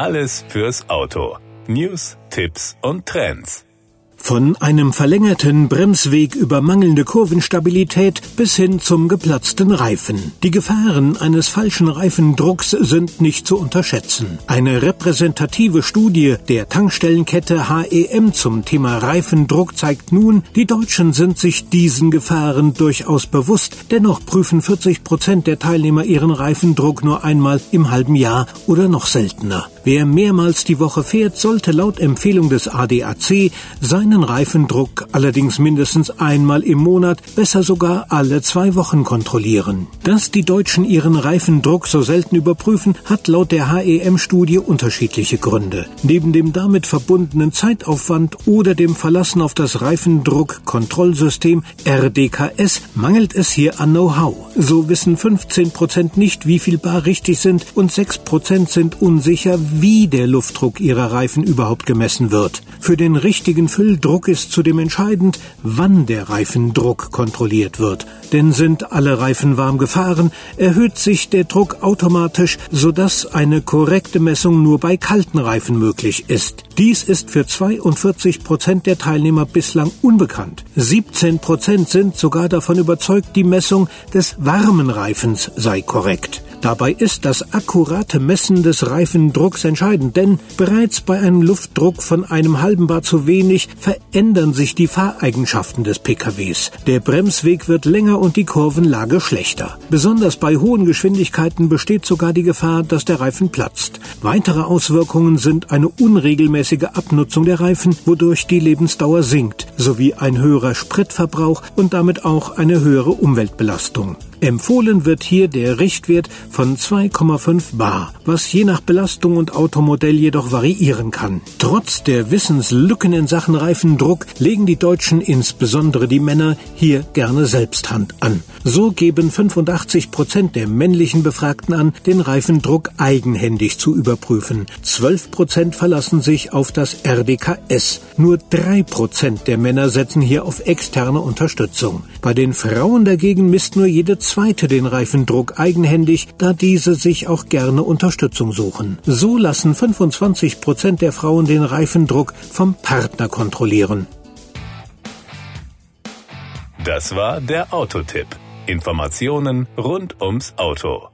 Alles fürs Auto. News, Tipps und Trends. Von einem verlängerten Bremsweg über mangelnde Kurvenstabilität bis hin zum geplatzten Reifen. Die Gefahren eines falschen Reifendrucks sind nicht zu unterschätzen. Eine repräsentative Studie der Tankstellenkette HEM zum Thema Reifendruck zeigt nun, die Deutschen sind sich diesen Gefahren durchaus bewusst. Dennoch prüfen 40 Prozent der Teilnehmer ihren Reifendruck nur einmal im halben Jahr oder noch seltener. Wer mehrmals die Woche fährt, sollte laut Empfehlung des ADAC seinen Reifendruck allerdings mindestens einmal im Monat, besser sogar alle zwei Wochen kontrollieren. Dass die Deutschen ihren Reifendruck so selten überprüfen, hat laut der HEM-Studie unterschiedliche Gründe. Neben dem damit verbundenen Zeitaufwand oder dem Verlassen auf das Reifendruckkontrollsystem RDKS mangelt es hier an Know-how. So wissen 15 Prozent nicht, wie viel Bar richtig sind und 6 Prozent sind unsicher, wie der Luftdruck ihrer Reifen überhaupt gemessen wird. Für den richtigen Fülldruck ist zudem entscheidend, wann der Reifendruck kontrolliert wird. Denn sind alle Reifen warm gefahren, erhöht sich der Druck automatisch, sodass eine korrekte Messung nur bei kalten Reifen möglich ist. Dies ist für 42 Prozent der Teilnehmer bislang unbekannt. 17 Prozent sind sogar davon überzeugt, die Messung des warmen Reifens sei korrekt. Dabei ist das akkurate Messen des Reifendrucks entscheidend, denn bereits bei einem Luftdruck von einem halben Bar zu wenig verändern sich die Fahreigenschaften des PKWs. Der Bremsweg wird länger und die Kurvenlage schlechter. Besonders bei hohen Geschwindigkeiten besteht sogar die Gefahr, dass der Reifen platzt. Weitere Auswirkungen sind eine unregelmäßige Abnutzung der Reifen, wodurch die Lebensdauer sinkt, sowie ein höherer Spritverbrauch und damit auch eine höhere Umweltbelastung. Empfohlen wird hier der Richtwert von 2,5 bar, was je nach Belastung und Automodell jedoch variieren kann. Trotz der Wissenslücken in Sachen Reifendruck legen die Deutschen, insbesondere die Männer, hier gerne selbst Hand an. So geben 85 Prozent der männlichen Befragten an, den Reifendruck eigenhändig zu überprüfen. 12 Prozent verlassen sich auf das RDKS. Nur 3 Prozent der Männer setzen hier auf externe Unterstützung. Bei den Frauen dagegen misst nur jede zweite den Reifendruck eigenhändig, da diese sich auch gerne Unterstützung suchen. So lassen 25 Prozent der Frauen den Reifendruck vom Partner kontrollieren. Das war der Autotipp. Informationen rund ums Auto.